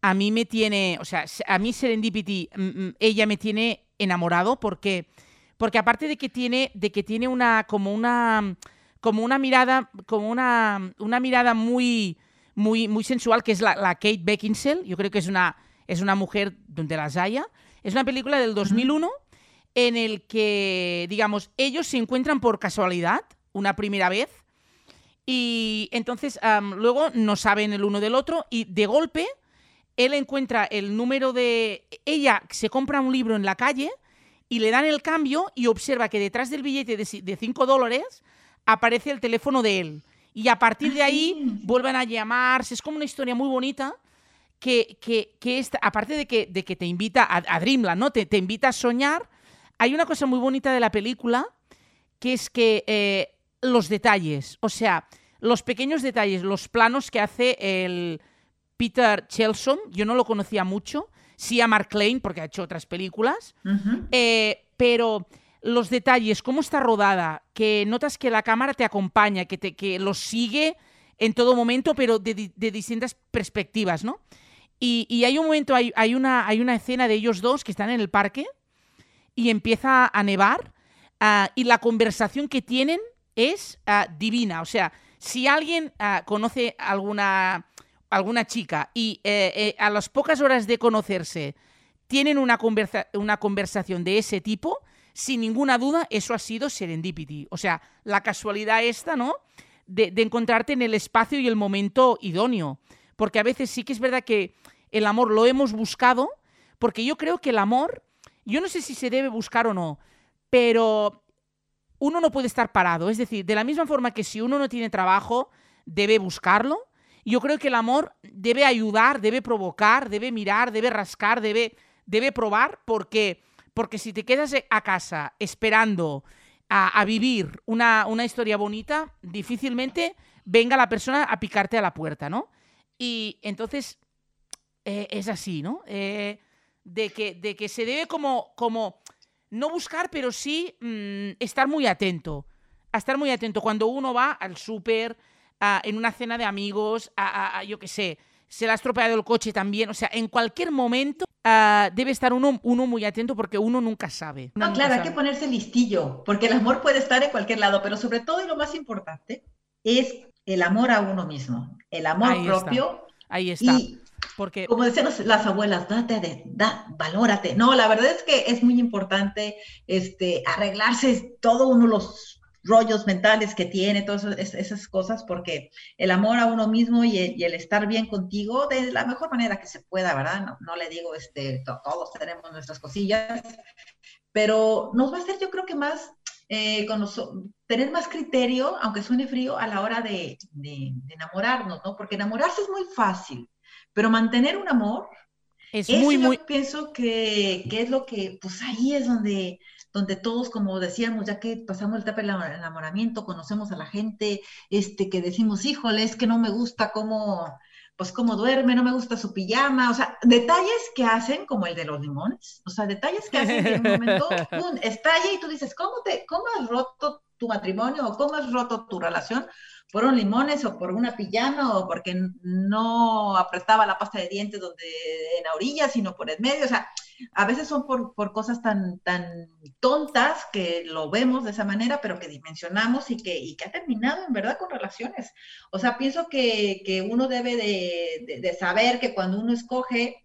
A mí me tiene o sea a mí Serendipity mm, mm, ella me tiene enamorado. Porque porque aparte de que tiene de que tiene una como una como una mirada como una una mirada muy muy, muy sensual, que es la, Kate Beckinsale. Yo creo que es una, es una mujer donde las haya. Es una película del 2001 en el que, digamos, ellos se encuentran por casualidad una primera vez y entonces luego no saben el uno del otro y de golpe él encuentra el número de... Ella se compra un libro en la calle y le dan el cambio y observa que detrás del billete de 5 dólares aparece el teléfono de él. Y a partir de ahí ah, vuelven a llamarse. Es como una historia muy bonita que, que, que aparte de que, de que te invita a, a Dreamland, ¿no? Te, te, invita a soñar. Hay una cosa muy bonita de la película que es que eh, los detalles, o sea, los pequeños detalles, los planos que hace el Peter Chelson, yo no lo conocía mucho, sí a Mark Lane porque ha hecho otras películas, eh, pero los detalles, cómo está rodada, que notas que la cámara te acompaña, que, te, que lo sigue en todo momento, pero de, distintas perspectivas, ¿no? Y, hay un momento, hay, hay, una, hay una escena de ellos dos que están en el parque y empieza a nevar ah, y la conversación que tienen es ah, divina. O sea, si alguien uh, conoce alguna, alguna chica y eh, eh, a las pocas horas de conocerse tienen una, una conversación de ese tipo, sin ninguna duda, eso ha sido serendipity. O sea, la casualidad esta, ¿no? De, encontrarte en el espacio y el momento idóneo. Porque a veces sí que es verdad que el amor lo hemos buscado, porque yo creo que el amor, yo no sé si se debe buscar o no, pero uno no puede estar parado. Es decir, de la misma forma que si uno no tiene trabajo, debe buscarlo. Yo creo que el amor debe ayudar, debe provocar, debe mirar, debe rascar, debe, debe probar, porque porque si te quedas a casa esperando a, vivir una, historia bonita, difícilmente venga la persona a picarte a la puerta, ¿no? Y entonces eh, es así, ¿no? Eh, de que, de que se debe como, como no buscar, pero sí mm, estar muy atento. A estar muy atento cuando uno va al súper, en una cena de amigos, a, yo qué sé, se le ha estropeado el coche también. O sea, en cualquier momento ah, debe estar uno, uno muy atento porque uno nunca sabe. no, claro, hay que ponerse listillo, porque el amor puede estar en cualquier lado, pero sobre todo y lo más importante es el amor a uno mismo, el amor propio. Ahí está. Y, porque... Como decían las abuelas, date, de, da, valórate. No, la verdad es que es muy importante este, arreglarse todo uno los rollos mentales que tiene, todas esas cosas, porque el amor a uno mismo y el, estar bien contigo de la mejor manera que se pueda, ¿verdad? No, le digo, este, todos tenemos nuestras cosillas, pero nos va a hacer yo creo que más, eh, con tener más criterio, aunque suene frío, a la hora de, enamorarnos, ¿no? Porque enamorarse es muy fácil, pero mantener un amor, es muy, muy... pienso que, que, es lo que, pues ahí es donde donde todos, como decíamos, ya que pasamos el etapa del enamoramiento, conocemos a la gente, este, que decimos, híjole, es que no me gusta cómo, pues cómo duerme, no me gusta su pijama, o sea, detalles que hacen como el de los limones, o sea, detalles que hacen que en un momento pum, estalla y tú dices, ¿cómo, te, ¿cómo has roto tu matrimonio o cómo has roto tu relación? por un limones o por una pijama o porque no apretaba la pasta de dientes donde en la orilla, sino por el medio. O sea, a veces son por, cosas tan, tan tontas que lo vemos de esa manera, pero que dimensionamos y que, y que ha terminado en verdad con relaciones. O sea, pienso que, que uno debe de, de saber que cuando uno escoge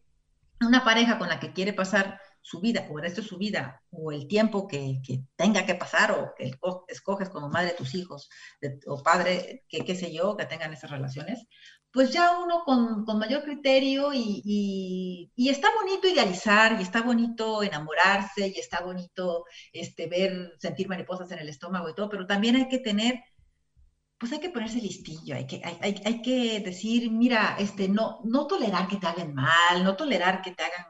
una pareja con la que quiere pasar su vida o el resto de su vida o el tiempo que, tenga que pasar o que escoges como madre de tus hijos o padre, que qué sé yo, que tengan esas relaciones, pues ya uno con, mayor criterio y, está bonito idealizar y está bonito enamorarse y está bonito este, ver, sentir mariposas en el estómago y todo, pero también hay que tener pues hay que ponerse listillo, hay que, hay, hay, que decir, mira, este, no, no tolerar que te hagan mal, no tolerar que te hagan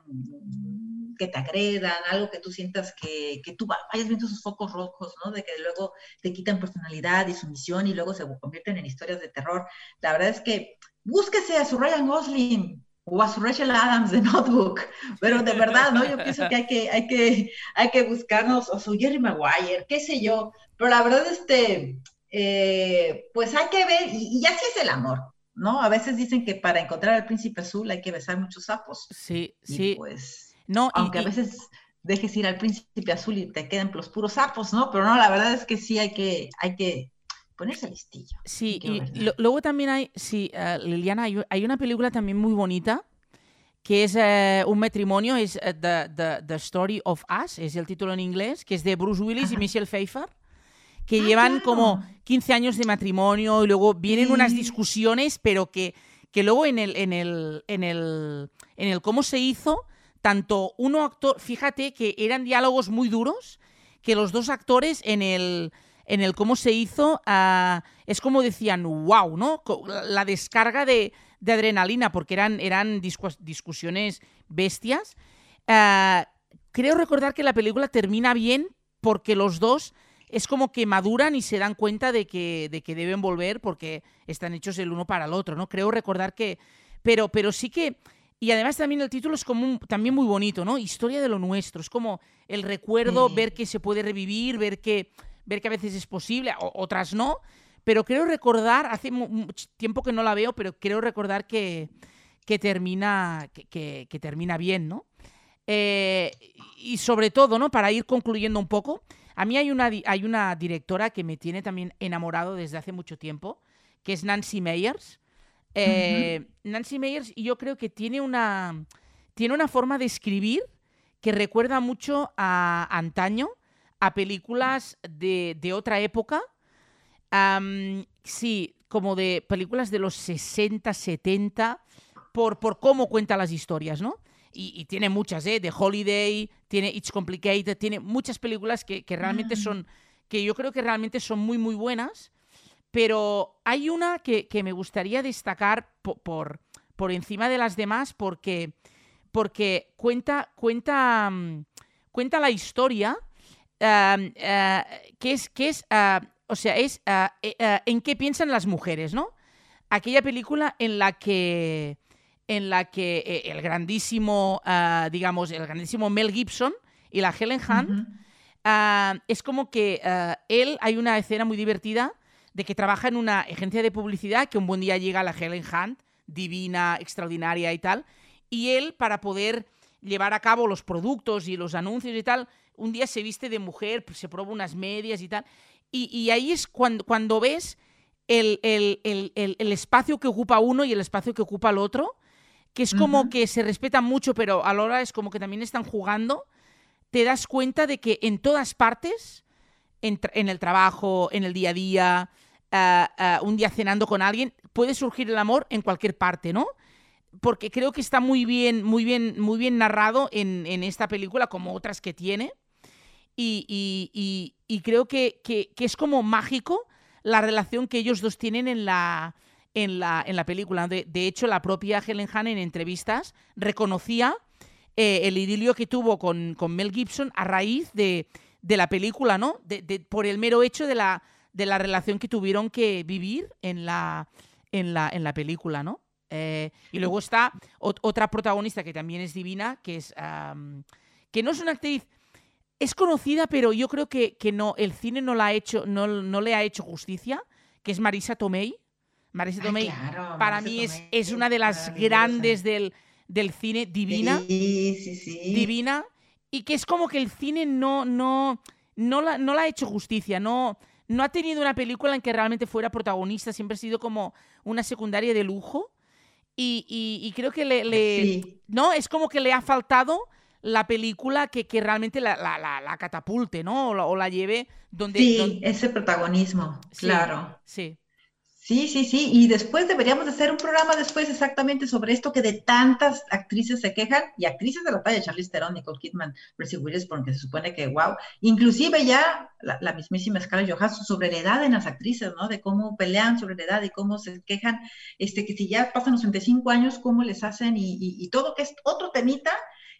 que te agredan, algo que tú sientas que, que tú vayas viendo esos focos rojos, ¿no? De que luego te quitan personalidad y sumisión y luego se convierten en historias de terror. La verdad es que búsquese a su Ryan Gosling o a su Rachel Adams de Notebook, pero de verdad, ¿no? Yo pienso que hay que, hay que, hay que buscarnos, o su Jerry Maguire, qué sé yo, pero la verdad, este, eh, pues hay que ver, y, y así es el amor, ¿no? A veces dicen que para encontrar al príncipe azul hay que besar muchos sapos. Sí, sí. Pues no, Aunque a veces dejes ir al príncipe azul y te queden los puros sapos, ¿no? Pero no, la verdad es que sí hay que, hay que ponerse listillo. Sí, y luego también hay, sí, uh, Liliana, hay, una película también muy bonita que es uh, un matrimonio, es uh, the, the, the, Story of Us, es el título en inglés, que es de Bruce Willis y Michelle Pfeiffer, que ah, llevan como 15 años de matrimonio y luego vienen unas discusiones, pero que, que luego en el, en el, en el, en el cómo se hizo tanto uno actor, fíjate que eran diálogos muy duros, que los dos actores en el, en el cómo se hizo, uh, es como decían, wow, ¿no? La descarga de, de adrenalina, porque eran, eran discusiones bestias. Uh, creo recordar que la película termina bien porque los dos es como que maduran y se dan cuenta de que, de que deben volver porque están hechos el uno para el otro, ¿no? Creo recordar que... Pero, pero sí que y además también el título es como también muy bonito, ¿no? Historia de lo nuestro. Es como el recuerdo, ver que se puede revivir, ver que, ver que a veces es posible, otras no. Pero creo recordar, hace mucho tiempo que no la veo, pero creo recordar que, que termina, que, que, termina bien, ¿no? Eh, y sobre todo, ¿no? Para ir concluyendo un poco, a mí hay una, hay una directora que me tiene también enamorado desde hace mucho tiempo, que es Nancy Meyers. Eh, Nancy Meyers, yo creo que tiene una, tiene una forma de escribir que recuerda mucho a antaño, a películas de, otra época. sí, como de películas de los 60, 70, por, por cómo cuenta las historias, ¿no? Y, tiene muchas, ¿eh? The Holiday, tiene It's Complicated, tiene muchas películas que, realmente mm. son, que yo creo que realmente son muy, muy buenas. Pero hay una que, me gustaría destacar por, por, encima de las demás porque, porque cuenta, cuenta, mm, cuenta la historia eh, que es, que es ah, o sea, es eh, eh, en qué piensan las mujeres, ¿no? Aquella película en la que en la que eh, el grandísimo, ah, digamos, el grandísimo Mel Gibson y la Helen Hunt, ah, es como que ah, él, hay una escena muy divertida de que trabaja en una agencia de publicidad, que un buen día llega la Helen Hunt, divina, extraordinaria y tal, y él, para poder llevar a cabo los productos y los anuncios y tal, un día se viste de mujer, se prueba unas medias y tal, y, ahí es cuando, cuando ves el, el, espacio que ocupa uno y el espacio que ocupa el otro, que es como que se respetan mucho, pero a la hora es como que también están jugando, te das cuenta de que en todas partes, en, el trabajo, en el día a día, ah, ah, un día cenando con alguien, puede surgir el amor en cualquier parte, ¿no? Porque creo que está muy bien, muy bien, muy bien narrado en, esta película, como otras que tiene. Y, creo que, es como mágico la relación que ellos dos tienen en la, película. De, hecho, la propia Helen Hunt en entrevistas reconocía eh, el idilio que tuvo con, Mel Gibson a raíz de, la película, ¿no? Por el mero hecho de la, relación que tuvieron que vivir en la película, ¿no? Eh, y luego está otra protagonista que también es divina, que es que no es una actriz, es conocida, pero yo creo que, que no, el cine no la ha hecho, no, no le ha hecho justicia, que es Marisa Tomei. Marisa Tomei, para mí es, es una de las grandes del, del cine, divina. Sí, sí, sí. Divina. Y que es como que el cine no, no, no, la, no la ha hecho justicia, no, no ha tenido una película en que realmente fuera protagonista, siempre ha sido como una secundaria de lujo. Y, creo que le, ¿no? Es como que le ha faltado la película que, que realmente la, la, catapulte, ¿no? O la, lleve donde... Sí, ese protagonismo, claro. Sí. Sí, sí, sí, y después deberíamos hacer un programa después exactamente sobre esto que de tantas actrices se quejan, y actrices de la talla de Charlize Theron, Nicole Kidman, Percy Willis, porque se supone que, wow, inclusive ya la, mismísima Scarlett Johansson sobre la edad en las actrices, ¿no? De cómo pelean sobre la edad y cómo se quejan, este, que si ya pasan los 35 años, cómo les hacen y, y todo, que es otro temita,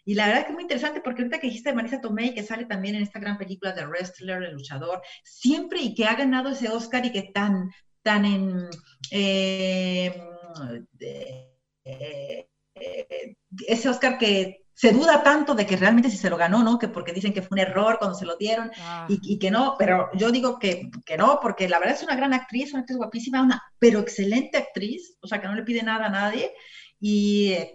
y la verdad que es muy interesante porque ahorita que dijiste de Marisa Tomei, que sale también en esta gran película de Wrestler, el luchador, siempre y que ha ganado ese Oscar y que tan, tan en... Eh, eh, ese Oscar que se duda tanto de que realmente si se lo ganó, ¿no? Que porque dicen que fue un error cuando se lo dieron ah. y, que no, pero yo digo que, que, no, porque la verdad es una gran actriz, una actriz guapísima, una, pero excelente actriz, o sea, que no le pide nada a nadie y eh,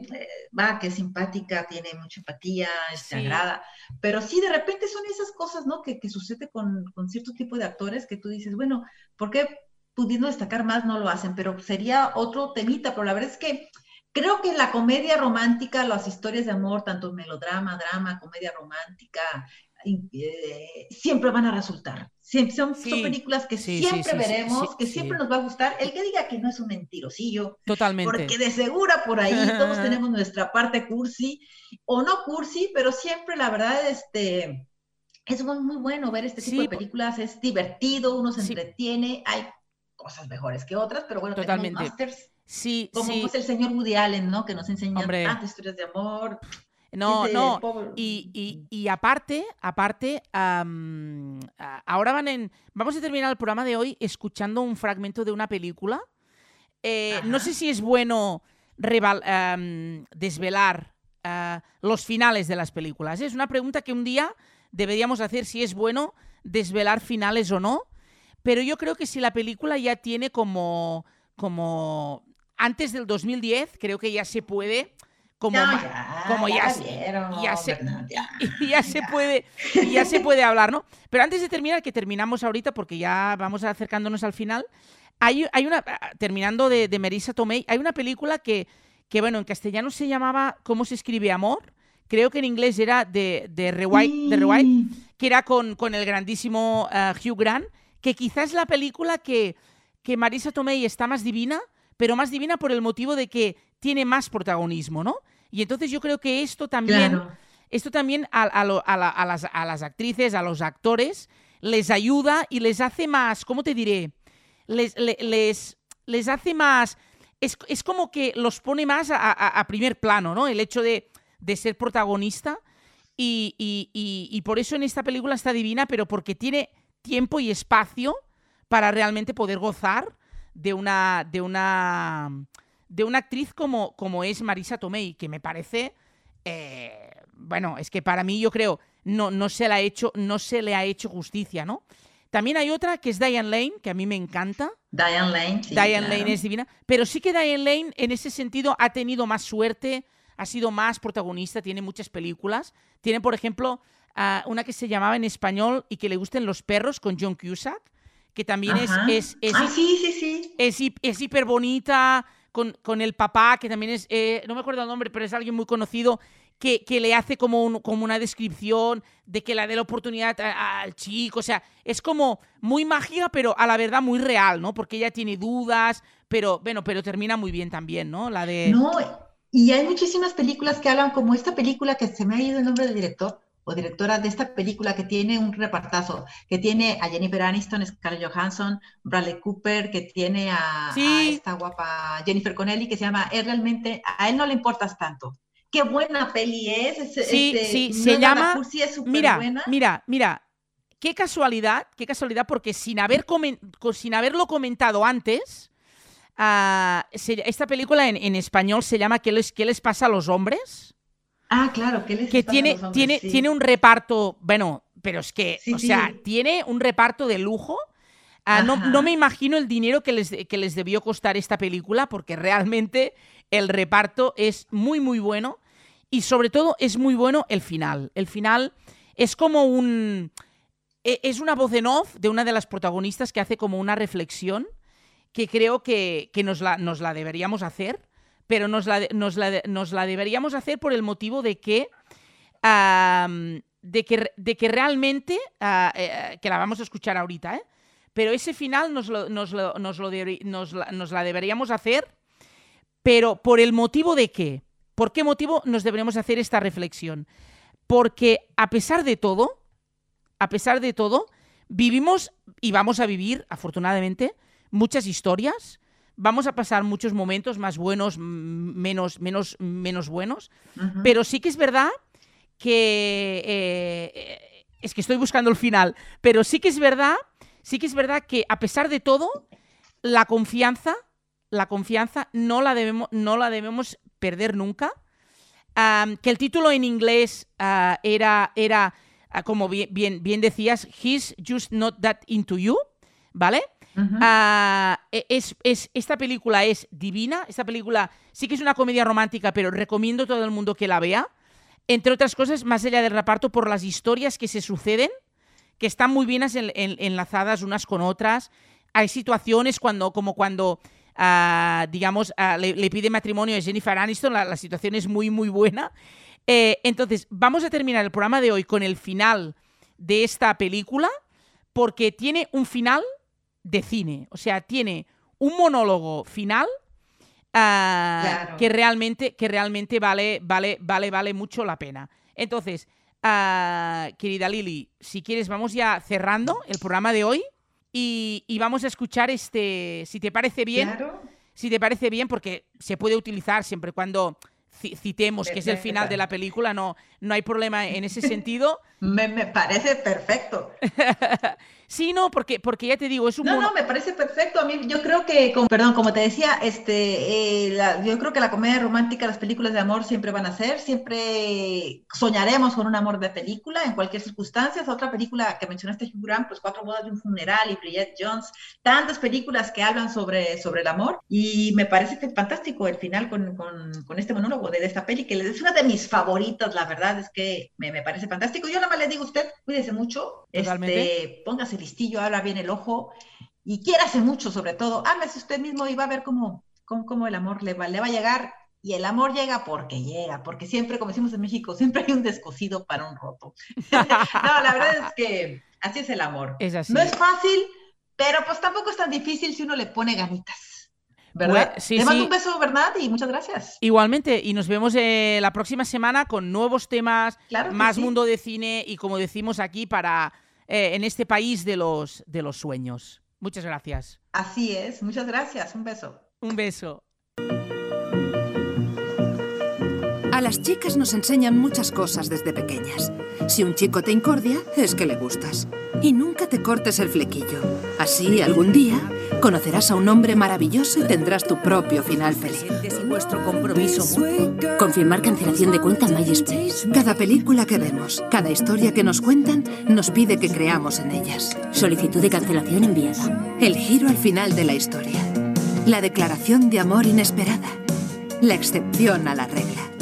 va, que es simpática, tiene mucha empatía, se agrada, pero sí, de repente son esas cosas, ¿no? Que, que sucede con, con cierto tipo de actores que tú dices, bueno, ¿por qué pudiendo destacar más no lo hacen, pero sería otro temita, pero la verdad es que creo que la comedia romántica, las historias de amor, tanto melodrama, drama, comedia romántica, eh, siempre van a resultar. son, películas que siempre veremos, que siempre nos va a gustar. El que diga que no es un mentirosillo. Totalmente. Porque de segura por ahí todos tenemos nuestra parte cursi o no cursi, pero siempre la verdad, este, es muy, bueno ver este tipo de películas. Es divertido, uno se entretiene. Hay cosas mejores que otras, pero bueno, Totalmente. masters. Sí, como sí. el señor Woody Allen, ¿no? Que nos enseña tantas historias de amor. No, no. Y, y, aparte, aparte, ahora van en. Vamos a terminar el programa de hoy escuchando un fragmento de una película. Eh, no sé si es bueno desvelar ah, los finales de las películas. Es una pregunta que un día deberíamos hacer si es bueno desvelar finales o no. Pero yo creo que si la película ya tiene como, como antes del 2010, creo que ya se puede como, ya, como ya, ya, se, ya. se puede ya se puede hablar, ¿no? Pero antes de terminar, que terminamos ahorita porque ya vamos acercándonos al final, hay, hay una terminando de, de Marisa Tomei, hay una película que, que bueno, en castellano se llamaba ¿Cómo se escribe amor? Creo que en inglés era de, de Rewind, de que era con, con el grandísimo eh, Hugh Grant que quizás es la película que, que Marisa Tomei está más divina, pero más divina por el motivo de que tiene más protagonismo, ¿no? Y entonces yo creo que esto también, esto también a, las, actrices, a los actores, les ayuda y les hace más, ¿cómo te diré? Les, les, les hace más... Es, como que los pone más a, primer plano, ¿no? El hecho de, ser protagonista. Y, y, por eso en esta película está divina, pero porque tiene tiempo y espacio para realmente poder gozar de una, de una, de una actriz como, como es Marisa Tomei, que me parece, eh, bueno, es que para mí yo creo, no, no, se la ha hecho, no se le ha hecho justicia, ¿no? También hay otra que es Diane Lane, que a mí me encanta. Diane Lane, sí. Diane Lane es divina. Pero sí que Diane Lane, en ese sentido, ha tenido más suerte, ha sido más protagonista, tiene muchas películas. Tiene, por ejemplo, ah, una que se llamaba en español y que le gusten los perros con John Cusack, que también es, es, es, ah, sí, sí, sí. es, es hiper bonita, con, con, el papá, que también es, eh, no me acuerdo el nombre, pero es alguien muy conocido, que, que le hace como, como una descripción de que le dé la oportunidad al chico. O sea, es como muy mágica, pero a la verdad muy real, ¿no? Porque ella tiene dudas, pero bueno, pero termina muy bien también, ¿no? La de. No, y hay muchísimas películas que hablan como esta película que se me ha ido el nombre del director, o directora de esta película que tiene un repartazo, que tiene a Jennifer Aniston, Scarlett Johansson, Bradley Cooper, que tiene a, esta guapa Jennifer Connelly, que se llama Es realmente, a él no le importas tanto. Qué buena peli es. sí, este, sí, se llama... mira, mira, mira, qué casualidad, qué casualidad, porque sin, haber sin haberlo comentado antes, uh, esta película en, en, español se llama ¿Qué les, ¿Qué les pasa a los hombres? Ah, claro, ¿qué les que tiene, tiene, tiene un reparto, bueno, pero es que, o sea, tiene un reparto de lujo. Ah, no, no, me imagino el dinero que les, que les debió costar esta película, porque realmente el reparto es muy, muy bueno. Y sobre todo es muy bueno el final. El final es como un... E, es una voz en off de una de las protagonistas que hace como una reflexión que creo que, que nos, la, nos la deberíamos hacer pero nos la, nos la, deberíamos hacer por el motivo de que, de que, de que realmente, ah, eh, que la vamos a escuchar ahorita, ¿eh? pero ese final nos, lo, nos, lo, nos, lo nos, la, nos la deberíamos hacer, pero por el motivo de qué. ¿Por qué motivo nos deberíamos hacer esta reflexión? Porque a pesar de todo, a pesar de todo, vivimos y vamos a vivir, afortunadamente, muchas historias, vamos a pasar muchos momentos más buenos, menos, menos, menos buenos, pero sí que es verdad que eh, es que estoy buscando el final, pero sí que es verdad, sí que es verdad que a pesar de todo, la confianza, la confianza no la debemos, no la debemos perder nunca. que el título en inglés ah, era, era ah, como bien, bien, bien decías, He's just not that into you, ¿vale? Ah, e, es, esta película es divina. Esta película sí que es una comedia romántica, pero recomiendo a todo el mundo que la vea. Entre otras cosas, más allá del reparto, por las historias que se suceden, que están muy bien enlazadas unas con otras. Hay situaciones cuando, como cuando, ah, digamos, ah, le, pide matrimonio a Jennifer Aniston, la, situación es muy, muy buena. Eh, entonces, vamos a terminar el programa de hoy con el final de esta película, porque tiene un final de cine. O sea, tiene un monólogo final ah, que realmente, que realmente vale, vale, vale, vale mucho la pena. Entonces, ah, querida Lili, si quieres, vamos ya cerrando el programa de hoy y, vamos a escuchar este, si te parece bien, si te parece bien, porque se puede utilizar siempre cuando citemos que es el final de la película, no, no hay problema en ese sentido. me, me parece perfecto. Sí, no, porque, porque ya te digo, es un... No, no, me parece perfecto. A mí yo creo que, como, perdón, como te decía, este, eh, yo creo que la comedia romántica, las películas de amor siempre van a ser, siempre soñaremos con un amor de película en cualquier circunstancia. Otra película que mencionaste, Hugh Grant, pues Cuatro bodas de un funeral y Bridget Jones, tantas películas que hablan sobre, sobre el amor y me parece que es fantástico el final con, con, con este monólogo de, esta peli, que es una de mis favoritas, la verdad es que me, me parece fantástico. Yo nada más le digo a usted, cuídese mucho, este, póngase listillo, habla bien el ojo y quiérase mucho sobre todo, hágase usted mismo y va a ver cómo, cómo, el amor le va, le va a llegar y el amor llega porque llega, porque siempre, como decimos en México, siempre hay un descosido para un roto. no, la verdad es que así es el amor. Es así. No es fácil, pero pues tampoco es tan difícil si uno le pone ganitas. ¿Verdad? sí, Te mando un beso, Bernat, y muchas gracias. Igualmente, y nos vemos eh, la próxima semana con nuevos temas, más mundo de cine y como decimos aquí, para eh, en este país de los, de los sueños. Muchas gracias. Así es, muchas gracias. Un beso. Un beso. Las chicas nos enseñan muchas cosas desde pequeñas. Si un chico te incordia, es que le gustas. Y nunca te cortes el flequillo. Así, algún día, conocerás a un hombre maravilloso y tendrás tu propio final feliz. Confirmar cancelación de cuenta MySpace. Cada película que vemos, cada historia que nos cuentan, nos pide que creamos en ellas. Solicitud de cancelación enviada. El giro al final de la historia. La declaración de amor inesperada. La excepción a la regla.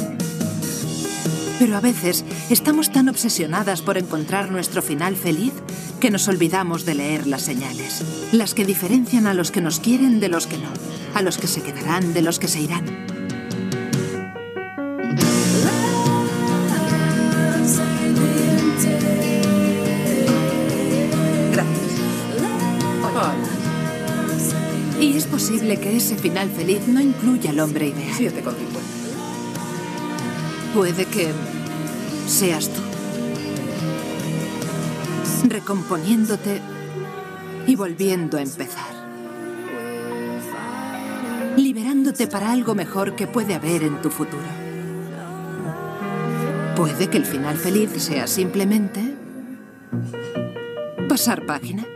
Pero a veces estamos tan obsesionadas por encontrar nuestro final feliz que nos olvidamos de leer las señales, las que diferencian a los que nos quieren de los que no, a los que se quedarán de los que se irán. Gracias. Y es posible que ese final feliz no incluya al hombre ideal. 7,50. Puede que seas tú. Recomponiéndote y volviendo a empezar. Liberándote para algo mejor que puede haber en tu futuro. Puede que el final feliz sea simplemente pasar página.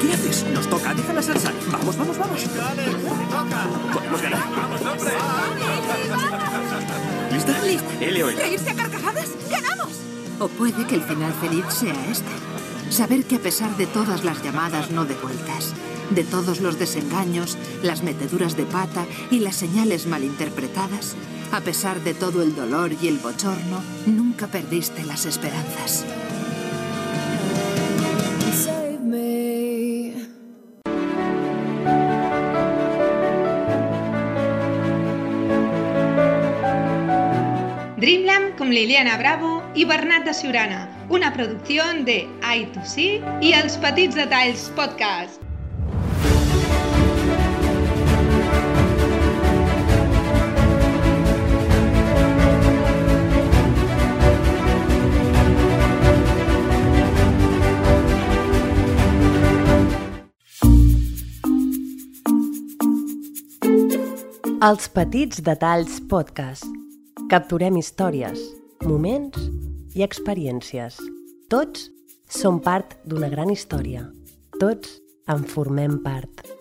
¿Qué haces? Nos toca, deja la salsa. Vamos, vamos, vamos. Podemos ganar. ¡Vamos, hombre! ¿Lista? Lista. L o L. ¿Reírse a carcajadas? ¡Ganamos! O puede que el final feliz sea este. Saber que a pesar de todas las llamadas no devueltas, de todos los desengaños, las meteduras de pata y las señales malinterpretadas, a pesar de todo el dolor y el bochorno, nunca perdiste las esperanzas. Con Liliana Bravo i Bernat de Siurana, una producció de I2C i els Petits Detalls Podcast. Els Petits Detalls Podcast. Capturem històries, moments i experiències. Tots som part d'una gran història. Tots en formem part.